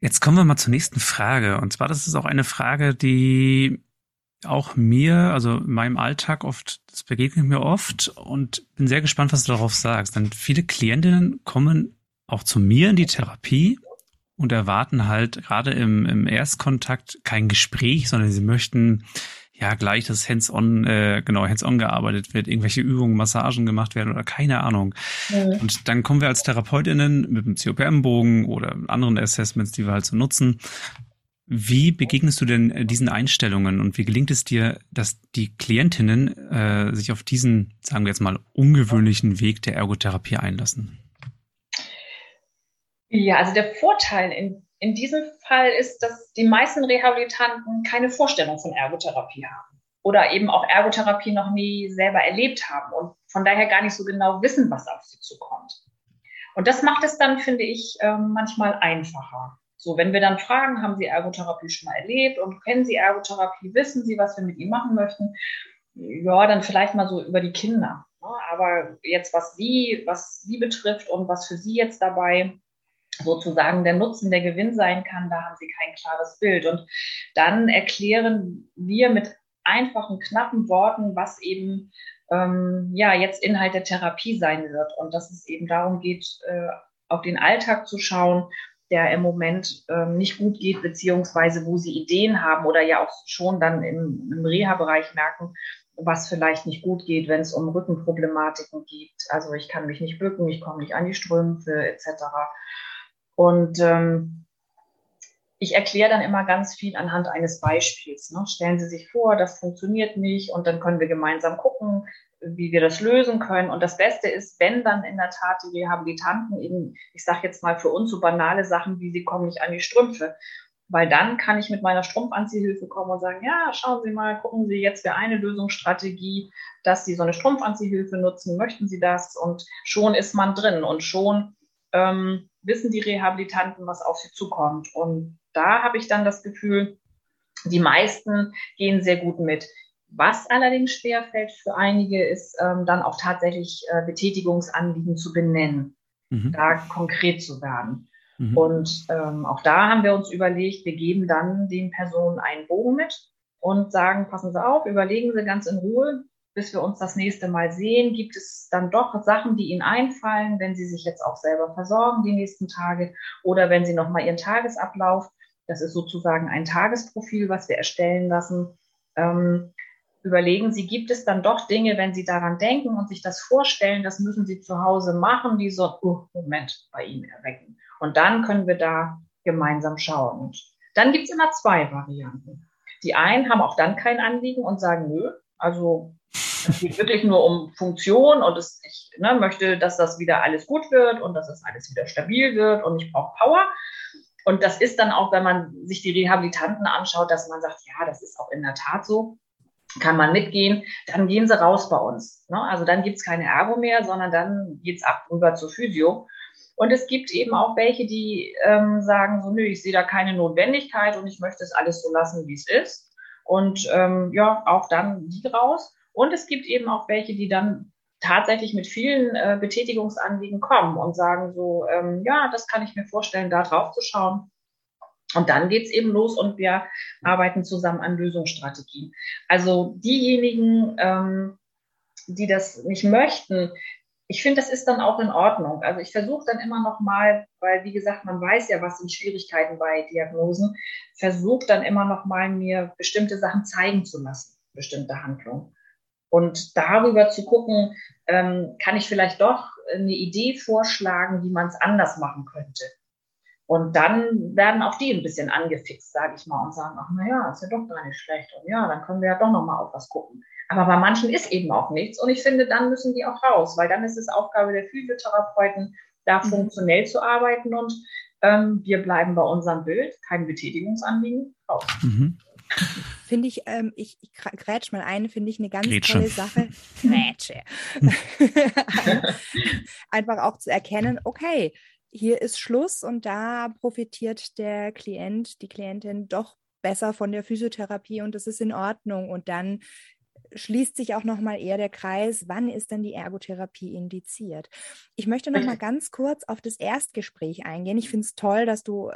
Jetzt kommen wir mal zur nächsten Frage. Und zwar, das ist auch eine Frage, die auch mir, also in meinem Alltag oft, das begegnet mir oft und bin sehr gespannt, was du darauf sagst. Denn viele Klientinnen kommen auch zu mir in die Therapie und erwarten halt gerade im, im Erstkontakt kein Gespräch, sondern sie möchten ja gleich, dass hands-on, äh, genau, hands-on gearbeitet wird, irgendwelche Übungen, Massagen gemacht werden oder keine Ahnung. Mhm. Und dann kommen wir als TherapeutInnen mit dem COPM-Bogen oder anderen Assessments, die wir halt so nutzen. Wie begegnest du denn diesen Einstellungen und wie gelingt es dir, dass die Klientinnen äh, sich auf diesen, sagen wir jetzt mal, ungewöhnlichen Weg der Ergotherapie einlassen? Ja, also der Vorteil in, in diesem Fall ist, dass die meisten Rehabilitanten keine Vorstellung von Ergotherapie haben oder eben auch Ergotherapie noch nie selber erlebt haben und von daher gar nicht so genau wissen, was auf sie zukommt. Und das macht es dann, finde ich, ähm, manchmal einfacher. So, wenn wir dann fragen, haben Sie Ergotherapie schon mal erlebt und kennen Sie Ergotherapie, wissen Sie, was wir mit Ihnen machen möchten? Ja, dann vielleicht mal so über die Kinder. Ne? Aber jetzt, was Sie, was Sie betrifft und was für Sie jetzt dabei sozusagen der Nutzen, der Gewinn sein kann, da haben sie kein klares Bild. Und dann erklären wir mit einfachen, knappen Worten, was eben ähm, ja jetzt Inhalt der Therapie sein wird und dass es eben darum geht, äh, auf den Alltag zu schauen, der im Moment ähm, nicht gut geht, beziehungsweise wo sie Ideen haben oder ja auch schon dann im, im Reha-Bereich merken, was vielleicht nicht gut geht, wenn es um Rückenproblematiken geht. Also ich kann mich nicht bücken, ich komme nicht an die Strümpfe etc. Und ähm, ich erkläre dann immer ganz viel anhand eines Beispiels. Ne? Stellen Sie sich vor, das funktioniert nicht und dann können wir gemeinsam gucken, wie wir das lösen können. Und das Beste ist, wenn dann in der Tat die Rehabilitanten eben, ich sage jetzt mal für uns so banale Sachen wie, sie kommen nicht an die Strümpfe. Weil dann kann ich mit meiner Strumpfanziehhilfe kommen und sagen, ja, schauen Sie mal, gucken Sie jetzt für eine Lösungsstrategie, dass Sie so eine Strumpfanziehhilfe nutzen, möchten Sie das? Und schon ist man drin und schon ähm, wissen die Rehabilitanten, was auf sie zukommt. Und da habe ich dann das Gefühl, die meisten gehen sehr gut mit. Was allerdings schwerfällt für einige, ist ähm, dann auch tatsächlich äh, Betätigungsanliegen zu benennen, mhm. da konkret zu werden. Mhm. Und ähm, auch da haben wir uns überlegt, wir geben dann den Personen einen Bogen mit und sagen, passen Sie auf, überlegen Sie ganz in Ruhe, bis wir uns das nächste Mal sehen. Gibt es dann doch Sachen, die Ihnen einfallen, wenn Sie sich jetzt auch selber versorgen die nächsten Tage oder wenn Sie nochmal Ihren Tagesablauf, das ist sozusagen ein Tagesprofil, was wir erstellen lassen, ähm, überlegen Sie, gibt es dann doch Dinge, wenn Sie daran denken und sich das vorstellen, das müssen Sie zu Hause machen, die so, oh, Moment, bei Ihnen erwecken. Und dann können wir da gemeinsam schauen. Und dann gibt es immer zwei Varianten. Die einen haben auch dann kein Anliegen und sagen, nö, also es geht wirklich nur um Funktion und es, ich ne, möchte, dass das wieder alles gut wird und dass es alles wieder stabil wird und ich brauche Power. Und das ist dann auch, wenn man sich die Rehabilitanten anschaut, dass man sagt, ja, das ist auch in der Tat so kann man mitgehen, dann gehen sie raus bei uns. Ne? Also dann gibt's keine Ergo mehr, sondern dann geht's ab rüber zur Physio. Und es gibt eben auch welche, die ähm, sagen so, nö, ich sehe da keine Notwendigkeit und ich möchte es alles so lassen, wie es ist. Und ähm, ja, auch dann die raus. Und es gibt eben auch welche, die dann tatsächlich mit vielen äh, Betätigungsanliegen kommen und sagen so, ähm, ja, das kann ich mir vorstellen, da drauf zu schauen. Und dann geht's eben los und wir arbeiten zusammen an Lösungsstrategien. Also diejenigen, ähm, die das nicht möchten, ich finde, das ist dann auch in Ordnung. Also ich versuche dann immer noch mal, weil wie gesagt, man weiß ja, was sind Schwierigkeiten bei Diagnosen, versuche dann immer noch mal mir bestimmte Sachen zeigen zu lassen, bestimmte Handlungen. Und darüber zu gucken, ähm, kann ich vielleicht doch eine Idee vorschlagen, wie man es anders machen könnte. Und dann werden auch die ein bisschen angefixt, sage ich mal, und sagen, ach na ja, ist ja doch gar nicht schlecht. Und ja, dann können wir ja doch noch mal auf was gucken. Aber bei manchen ist eben auch nichts. Und ich finde, dann müssen die auch raus, weil dann ist es Aufgabe der Physiotherapeuten, da mhm. funktionell zu arbeiten. Und ähm, wir bleiben bei unserem Bild, kein Betätigungsanliegen, raus. Mhm. Finde ich, ähm, ich, ich grätsch mal ein, finde ich eine ganz Grätsche. tolle Sache. Grätsche. Einfach auch zu erkennen, okay, hier ist Schluss und da profitiert der Klient, die Klientin doch besser von der Physiotherapie und das ist in Ordnung. Und dann schließt sich auch noch mal eher der Kreis, wann ist denn die Ergotherapie indiziert? Ich möchte noch mal ganz kurz auf das Erstgespräch eingehen. Ich finde es toll, dass du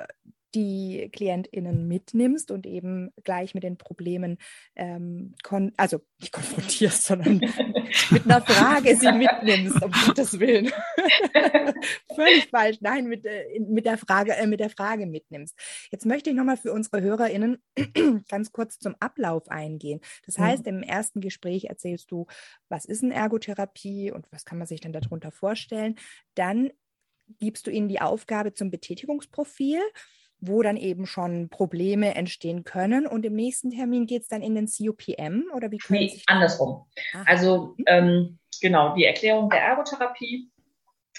die KlientInnen mitnimmst und eben gleich mit den Problemen, ähm, also nicht konfrontierst, sondern mit einer Frage sie mitnimmst, um Gottes Willen. Völlig falsch. Nein, mit, äh, mit, der Frage, äh, mit der Frage mitnimmst. Jetzt möchte ich nochmal für unsere HörerInnen ganz kurz zum Ablauf eingehen. Das heißt, mhm. im ersten Gespräch erzählst du, was ist eine Ergotherapie und was kann man sich denn darunter vorstellen. Dann gibst du ihnen die Aufgabe zum Betätigungsprofil wo dann eben schon Probleme entstehen können. Und im nächsten Termin geht es dann in den COPM oder wie Nee, andersrum. Aha. Also mhm. ähm, genau, die Erklärung der Ergotherapie.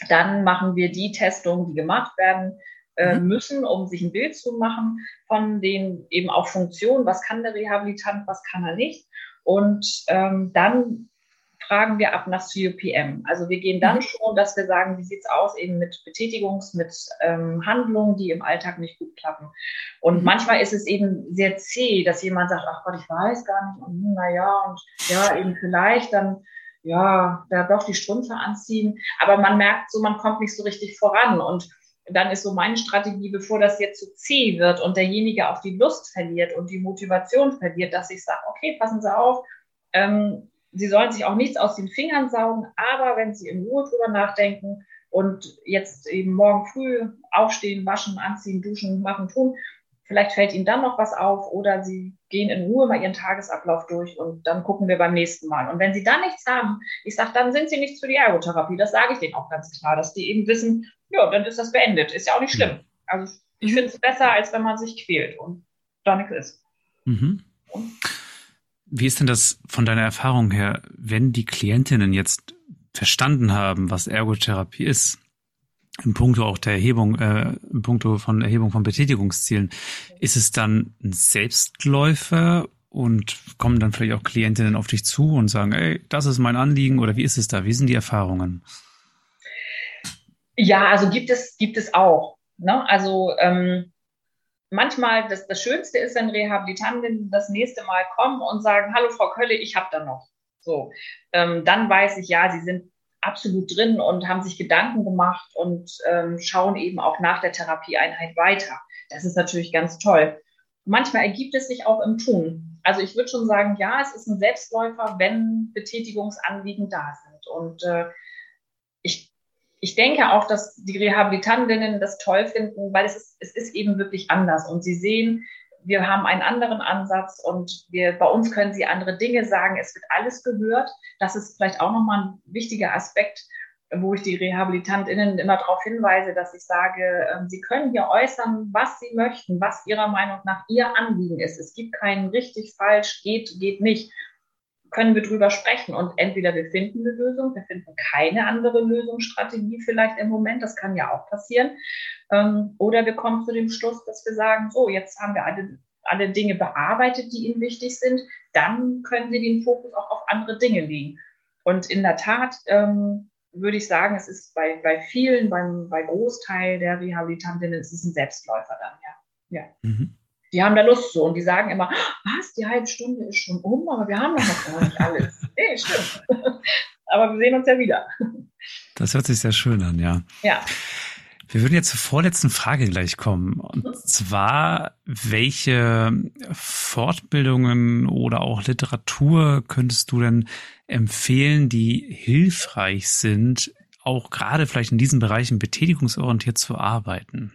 Dann machen wir die Testungen, die gemacht werden äh, mhm. müssen, um sich ein Bild zu machen von den eben auch Funktionen. Was kann der Rehabilitant, was kann er nicht? Und ähm, dann fragen wir ab nach COPM. Also wir gehen dann mhm. schon, dass wir sagen, wie sieht's aus eben mit Betätigungs-, mit ähm, Handlungen, die im Alltag nicht gut klappen. Und mhm. manchmal ist es eben sehr zäh, dass jemand sagt, ach Gott, ich weiß gar nicht, und naja, und ja, eben vielleicht dann, ja, da doch die Strümpfe anziehen. Aber man merkt so, man kommt nicht so richtig voran. Und dann ist so meine Strategie, bevor das jetzt so zäh wird und derjenige auch die Lust verliert und die Motivation verliert, dass ich sage, okay, passen Sie auf, ähm, Sie sollen sich auch nichts aus den Fingern saugen, aber wenn Sie in Ruhe drüber nachdenken, und jetzt eben morgen früh aufstehen, waschen, anziehen, duschen, machen, tun, vielleicht fällt ihnen dann noch was auf oder sie gehen in Ruhe mal ihren Tagesablauf durch und dann gucken wir beim nächsten Mal. Und wenn sie dann nichts haben, ich sage, dann sind sie nichts für die Ergotherapie. Das sage ich denen auch ganz klar, dass die eben wissen, ja, dann ist das beendet. Ist ja auch nicht schlimm. Also ich mhm. finde es besser, als wenn man sich quält und da nichts ist. Mhm. Wie ist denn das von deiner Erfahrung her, wenn die Klientinnen jetzt verstanden haben, was Ergotherapie ist, im Punkto auch der Erhebung, äh, im Punkto von Erhebung von Betätigungszielen, ist es dann ein Selbstläufer und kommen dann vielleicht auch Klientinnen auf dich zu und sagen, ey, das ist mein Anliegen oder wie ist es da? Wie sind die Erfahrungen? Ja, also gibt es, gibt es auch. Ne? Also ähm, manchmal, das, das Schönste ist, wenn Rehabilitantinnen das nächste Mal kommen und sagen, hallo Frau Kölle, ich habe da noch. So, ähm, dann weiß ich, ja, sie sind absolut drin und haben sich Gedanken gemacht und ähm, schauen eben auch nach der Therapieeinheit weiter. Das ist natürlich ganz toll. Manchmal ergibt es sich auch im Tun. Also ich würde schon sagen, ja, es ist ein Selbstläufer, wenn Betätigungsanliegen da sind. Und äh, ich, ich denke auch, dass die Rehabilitantinnen das toll finden, weil es ist, es ist eben wirklich anders. Und sie sehen, wir haben einen anderen Ansatz und wir, bei uns können Sie andere Dinge sagen. Es wird alles gehört. Das ist vielleicht auch nochmal ein wichtiger Aspekt, wo ich die RehabilitantInnen immer darauf hinweise, dass ich sage, ähm, Sie können hier äußern, was Sie möchten, was Ihrer Meinung nach Ihr Anliegen ist. Es gibt keinen richtig, falsch, geht, geht nicht. Können wir drüber sprechen und entweder wir finden eine Lösung, wir finden keine andere Lösungsstrategie vielleicht im Moment, das kann ja auch passieren. Ähm, oder wir kommen zu dem Schluss, dass wir sagen, so, jetzt haben wir alle, alle Dinge bearbeitet, die Ihnen wichtig sind. Dann können Sie den Fokus auch auf andere Dinge legen. Und in der Tat ähm, würde ich sagen, es ist bei, bei vielen, beim, bei Großteil der Rehabilitantinnen, es ist ein Selbstläufer dann, ja. ja. Mhm. Die haben da Lust so und die sagen immer, was, die halbe Stunde ist schon um, aber wir haben noch gar nicht alles. nee, stimmt. aber wir sehen uns ja wieder. Das hört sich sehr schön an, ja. Ja. Wir würden jetzt zur vorletzten Frage gleich kommen. Und mhm. zwar, welche Fortbildungen oder auch Literatur könntest du denn empfehlen, die hilfreich sind, auch gerade vielleicht in diesen Bereichen betätigungsorientiert zu arbeiten?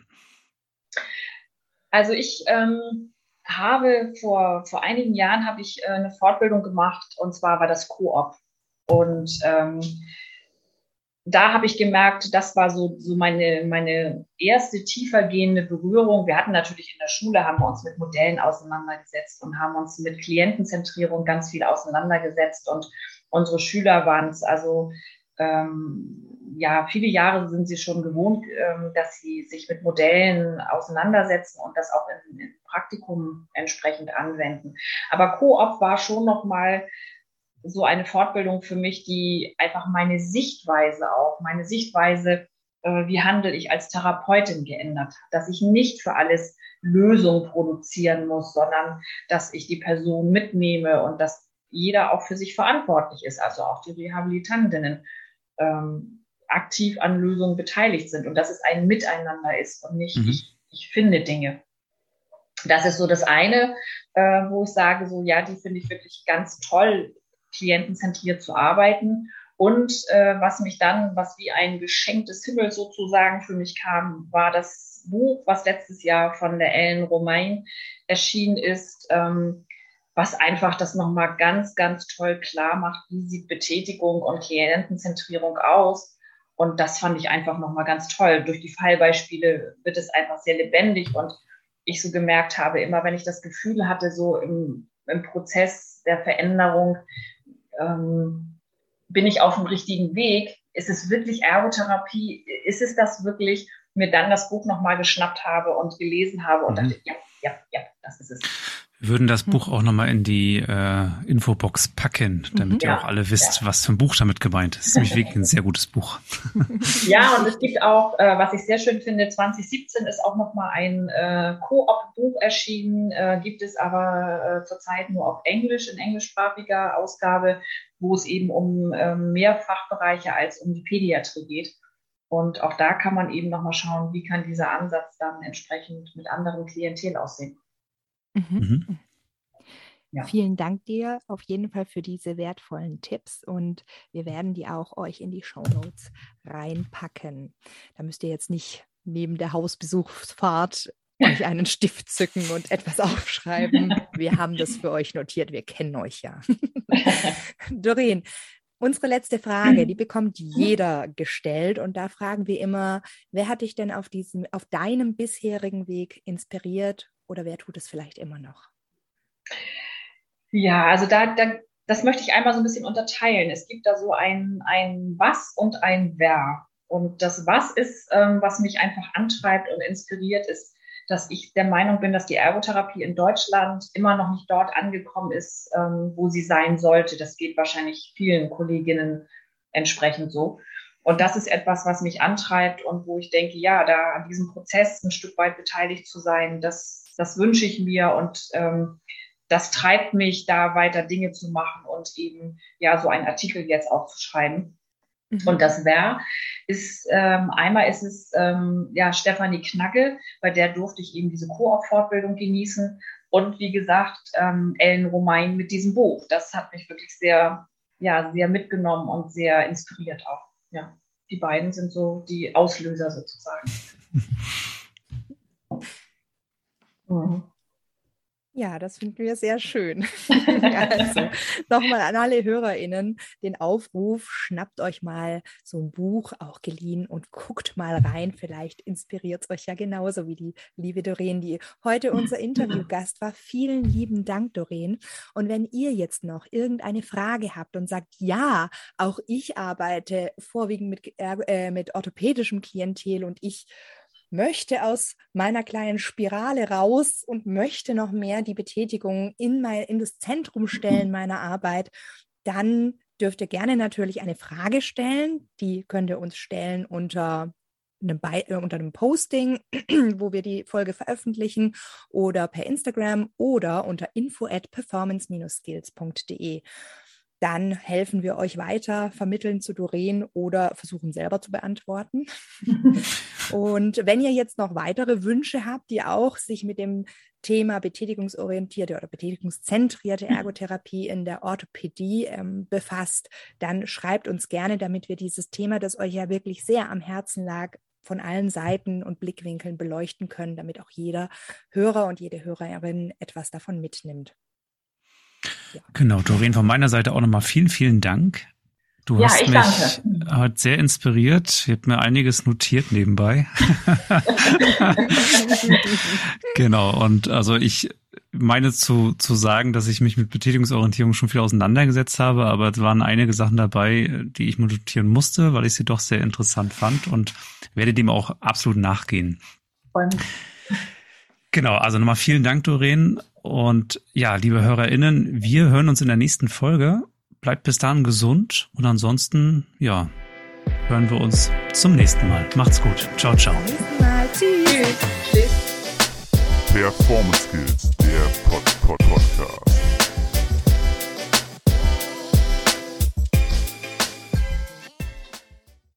Also ich ähm, habe vor, vor einigen Jahren habe ich äh, eine Fortbildung gemacht und zwar war das Coop. Und ähm, da habe ich gemerkt, das war so, so meine, meine erste tiefergehende Berührung. Wir hatten natürlich in der Schule, haben wir uns mit Modellen auseinandergesetzt und haben uns mit Klientenzentrierung ganz viel auseinandergesetzt. Und unsere Schüler waren es also, ähm, ja, viele Jahre sind sie schon gewohnt, ähm, dass sie sich mit Modellen auseinandersetzen und das auch im Praktikum entsprechend anwenden. Aber Coop war schon noch mal so eine Fortbildung für mich, die einfach meine Sichtweise auch, meine Sichtweise, äh, wie handle ich als Therapeutin geändert hat, dass ich nicht für alles Lösungen produzieren muss, sondern dass ich die Person mitnehme und dass jeder auch für sich verantwortlich ist, also auch die Rehabilitantinnen ähm, aktiv an Lösungen beteiligt sind und dass es ein Miteinander ist und nicht mhm. ich, ich finde Dinge. Das ist so das eine, äh, wo ich sage, so ja, die finde ich wirklich ganz toll, klientenzentriert zu arbeiten. Und äh, was mich dann, was wie ein Geschenk des Himmels sozusagen für mich kam, war das Buch, was letztes Jahr von der Ellen Romain erschienen ist, ähm, was einfach das nochmal ganz, ganz toll klar macht, wie sieht Betätigung und Klientenzentrierung aus. Und das fand ich einfach nochmal ganz toll. Durch die Fallbeispiele wird es einfach sehr lebendig und ich so gemerkt habe, immer wenn ich das Gefühl hatte, so im, im Prozess der Veränderung, ähm, bin ich auf dem richtigen Weg? Ist es wirklich Ergotherapie? Ist es das wirklich? Mir dann das Buch nochmal geschnappt habe und gelesen habe und mhm. dachte, ja, ja, ja, das ist es. Wir würden das Buch auch nochmal in die äh, Infobox packen, damit mhm. ihr auch alle wisst, ja. was für ein Buch damit gemeint ist. Das ist nämlich wirklich ein sehr gutes Buch. Ja, und es gibt auch, äh, was ich sehr schön finde, 2017 ist auch nochmal ein äh, Koop-Buch erschienen, äh, gibt es aber äh, zurzeit nur auf Englisch, in englischsprachiger Ausgabe, wo es eben um äh, mehr Fachbereiche als um die Pädiatrie geht. Und auch da kann man eben nochmal schauen, wie kann dieser Ansatz dann entsprechend mit anderen Klientel aussehen. Mhm. Mhm. Ja. Vielen Dank dir auf jeden Fall für diese wertvollen Tipps und wir werden die auch euch in die Show Notes reinpacken. Da müsst ihr jetzt nicht neben der Hausbesuchsfahrt euch einen Stift zücken und etwas aufschreiben. Wir haben das für euch notiert. Wir kennen euch ja. Doreen, unsere letzte Frage, die bekommt jeder gestellt und da fragen wir immer, wer hat dich denn auf diesem, auf deinem bisherigen Weg inspiriert oder wer tut es vielleicht immer noch? Ja, also da, da, das möchte ich einmal so ein bisschen unterteilen. Es gibt da so ein, ein Was und ein Wer. Und das Was ist, ähm, was mich einfach antreibt und inspiriert, ist, dass ich der Meinung bin, dass die Ergotherapie in Deutschland immer noch nicht dort angekommen ist, ähm, wo sie sein sollte. Das geht wahrscheinlich vielen Kolleginnen entsprechend so. Und das ist etwas, was mich antreibt und wo ich denke, ja, da an diesem Prozess ein Stück weit beteiligt zu sein, das, das wünsche ich mir und ähm, das treibt mich, da weiter Dinge zu machen und eben ja so einen Artikel jetzt auch zu schreiben. Mhm. Und das Wer ist, ähm, einmal ist es ähm, ja Stefanie Knagge, bei der durfte ich eben diese Koop-Fortbildung genießen. Und wie gesagt, ähm, Ellen Romain mit diesem Buch. Das hat mich wirklich sehr, ja, sehr mitgenommen und sehr inspiriert auch. Ja, die beiden sind so die Auslöser sozusagen. mhm. Ja, das finden wir sehr schön. also, nochmal an alle HörerInnen den Aufruf, schnappt euch mal so ein Buch, auch geliehen, und guckt mal rein. Vielleicht inspiriert es euch ja genauso wie die liebe Doreen, die heute unser Interviewgast war. Vielen lieben Dank, Doreen. Und wenn ihr jetzt noch irgendeine Frage habt und sagt, ja, auch ich arbeite vorwiegend mit, äh, mit orthopädischem Klientel und ich möchte aus meiner kleinen Spirale raus und möchte noch mehr die Betätigung in, mein, in das Zentrum stellen meiner Arbeit, dann dürft ihr gerne natürlich eine Frage stellen. Die könnt ihr uns stellen unter einem, Be äh, unter einem Posting, wo wir die Folge veröffentlichen oder per Instagram oder unter info at performance-skills.de dann helfen wir euch weiter, vermitteln zu Doreen oder versuchen selber zu beantworten. und wenn ihr jetzt noch weitere Wünsche habt, die auch sich mit dem Thema betätigungsorientierte oder betätigungszentrierte mhm. Ergotherapie in der Orthopädie ähm, befasst, dann schreibt uns gerne, damit wir dieses Thema, das euch ja wirklich sehr am Herzen lag, von allen Seiten und Blickwinkeln beleuchten können, damit auch jeder Hörer und jede Hörerin etwas davon mitnimmt. Genau, Doreen, von meiner Seite auch nochmal vielen, vielen Dank. Du ja, hast mich heute sehr inspiriert. Ich habe mir einiges notiert nebenbei. genau, und also ich meine zu, zu sagen, dass ich mich mit Betätigungsorientierung schon viel auseinandergesetzt habe, aber es waren einige Sachen dabei, die ich notieren musste, weil ich sie doch sehr interessant fand und werde dem auch absolut nachgehen. Genau, also nochmal vielen Dank, Doreen. Und ja, liebe HörerInnen, wir hören uns in der nächsten Folge. Bleibt bis dahin gesund und ansonsten, ja, hören wir uns zum nächsten Mal. Macht's gut. Ciao, ciao. Tschüss. Performance Skills, der Podcast.